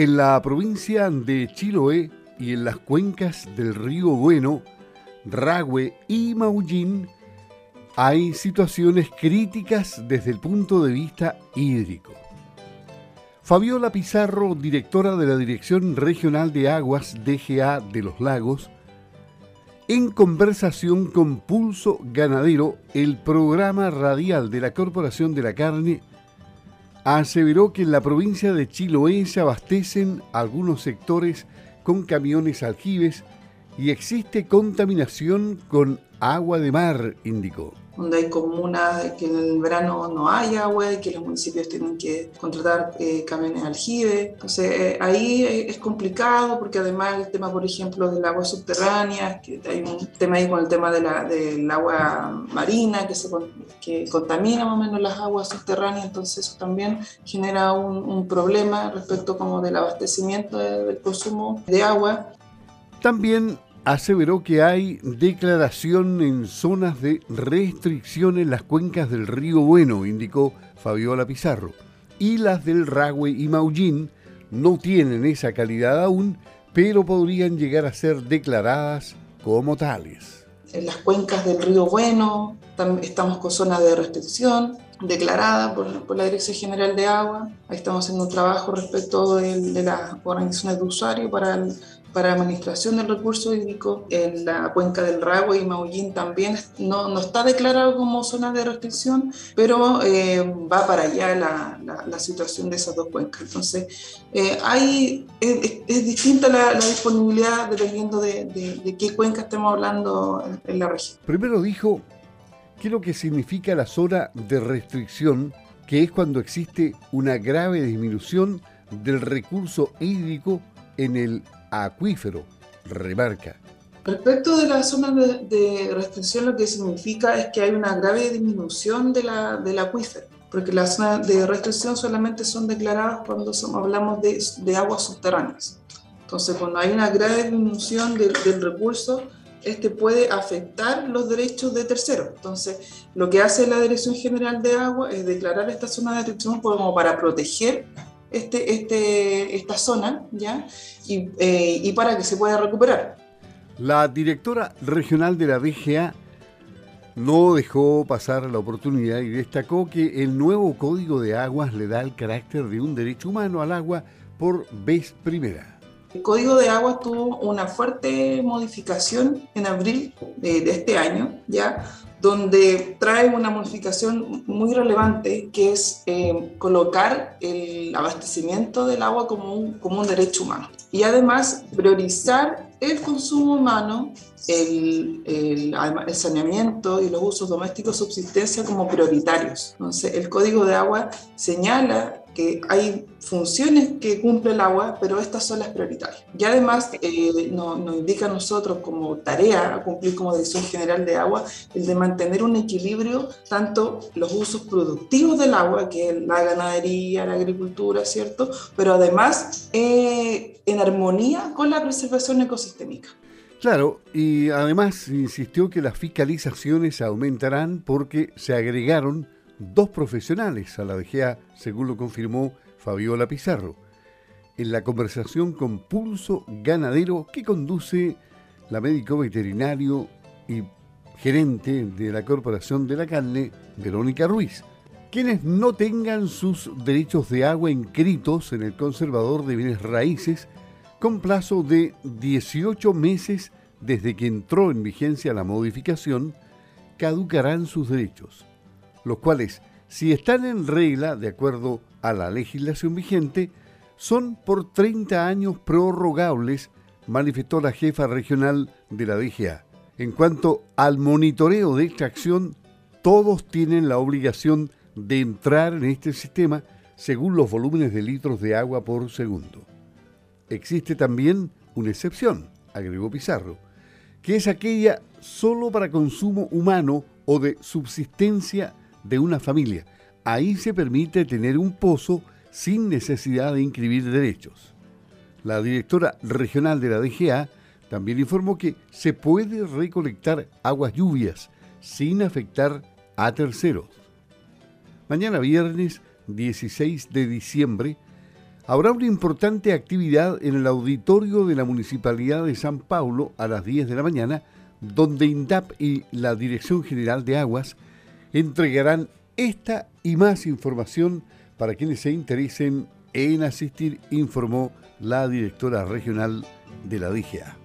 En la provincia de Chiloé y en las cuencas del río Bueno, Ragüe y Maullín hay situaciones críticas desde el punto de vista hídrico. Fabiola Pizarro, directora de la Dirección Regional de Aguas DGA de los Lagos, en conversación con Pulso Ganadero, el programa radial de la Corporación de la Carne, aseveró que en la provincia de Chiloé se abastecen algunos sectores con camiones aljibes y existe contaminación con agua de mar, indicó donde hay comunas que en el verano no hay agua y que los municipios tienen que contratar eh, camiones aljibe. Entonces eh, ahí es complicado porque además el tema, por ejemplo, del agua subterránea, que hay un tema ahí con el tema de del agua marina que, se, que contamina más o menos las aguas subterráneas, entonces eso también genera un, un problema respecto como del abastecimiento del consumo de agua. También aseveró que hay declaración en zonas de restricción en las cuencas del río Bueno, indicó Fabiola Pizarro, y las del Ragüe y Maullín no tienen esa calidad aún, pero podrían llegar a ser declaradas como tales. En las cuencas del río Bueno estamos con zonas de restricción declarada por, la Dirección General de Agua. Ahí estamos haciendo un trabajo respecto de, de las organizaciones de usuario para el para la administración del recurso hídrico en la cuenca del Ragua y Maullín también no, no, está declarado como zona de restricción, pero eh, va para allá la, la, situación de esas dos cuencas. Entonces, eh, hay, es, distinta la, disponibilidad dependiendo de, de, qué cuenca estemos hablando en, en la región. Primero dijo, ¿qué es lo que significa la zona de restricción? que es cuando existe una grave disminución del recurso hídrico en el acuífero, remarca. Respecto de la zona de, restricción, lo que significa es que hay una grave disminución de la, del acuífero, porque las zonas de restricción solamente son declaradas cuando hablamos de, de, aguas subterráneas. Entonces, cuando hay una grave disminución del recurso, este puede afectar los derechos de terceros. Entonces, lo que hace la Dirección General de Agua es declarar esta zona de restricción como para proteger este, este, esta zona, ¿ya? Y, eh, y para que se pueda recuperar. La directora regional de la DGA no dejó pasar la oportunidad y destacó que el nuevo Código de Aguas le da el carácter de un derecho humano al agua por vez primera. El Código de Aguas tuvo una fuerte modificación en abril de, este año, ya donde trae una modificación muy relevante que es eh, colocar el abastecimiento del agua como un, como un derecho humano y además priorizar el consumo humano, el, el, el, saneamiento y los usos domésticos subsistencia como prioritarios. Entonces, el Código de Agua señala que hay funciones que cumple el agua, pero estas son las prioritarias. Y además eh, nos, indica a nosotros como tarea a cumplir como Dirección General de Agua el de mantener un equilibrio tanto los usos productivos del agua, que es la ganadería, la agricultura, ¿cierto? Pero además eh, en armonía con la preservación ecosistémica. Claro, y además insistió que las fiscalizaciones aumentarán porque se agregaron dos profesionales a la DGA, según lo confirmó Fabiola Pizarro, en la conversación con Pulso Ganadero que conduce la médico veterinario y gerente de la Corporación de la Carne, Verónica Ruiz. Quienes no tengan sus derechos de agua inscritos en el conservador de bienes raíces con plazo de 18 meses desde que entró en vigencia la modificación, caducarán sus derechos los cuales, si están en regla de acuerdo a la legislación vigente, son por 30 años prorrogables, manifestó la jefa regional de la DGA. En cuanto al monitoreo de extracción, todos tienen la obligación de entrar en este sistema según los volúmenes de litros de agua por segundo. Existe también una excepción, agregó Pizarro, que es aquella solo para consumo humano o de subsistencia de una familia. Ahí se permite tener un pozo sin necesidad de inscribir derechos. La directora regional de la DGA también informó que se puede recolectar aguas lluvias sin afectar a terceros. Mañana viernes 16 de diciembre Habrá una importante actividad en el auditorio de la Municipalidad de San Paulo a las 10 de la mañana, donde INDAP y la Dirección General de Aguas entregarán esta y más información para quienes se interesen en asistir, informó la directora regional de la DGA.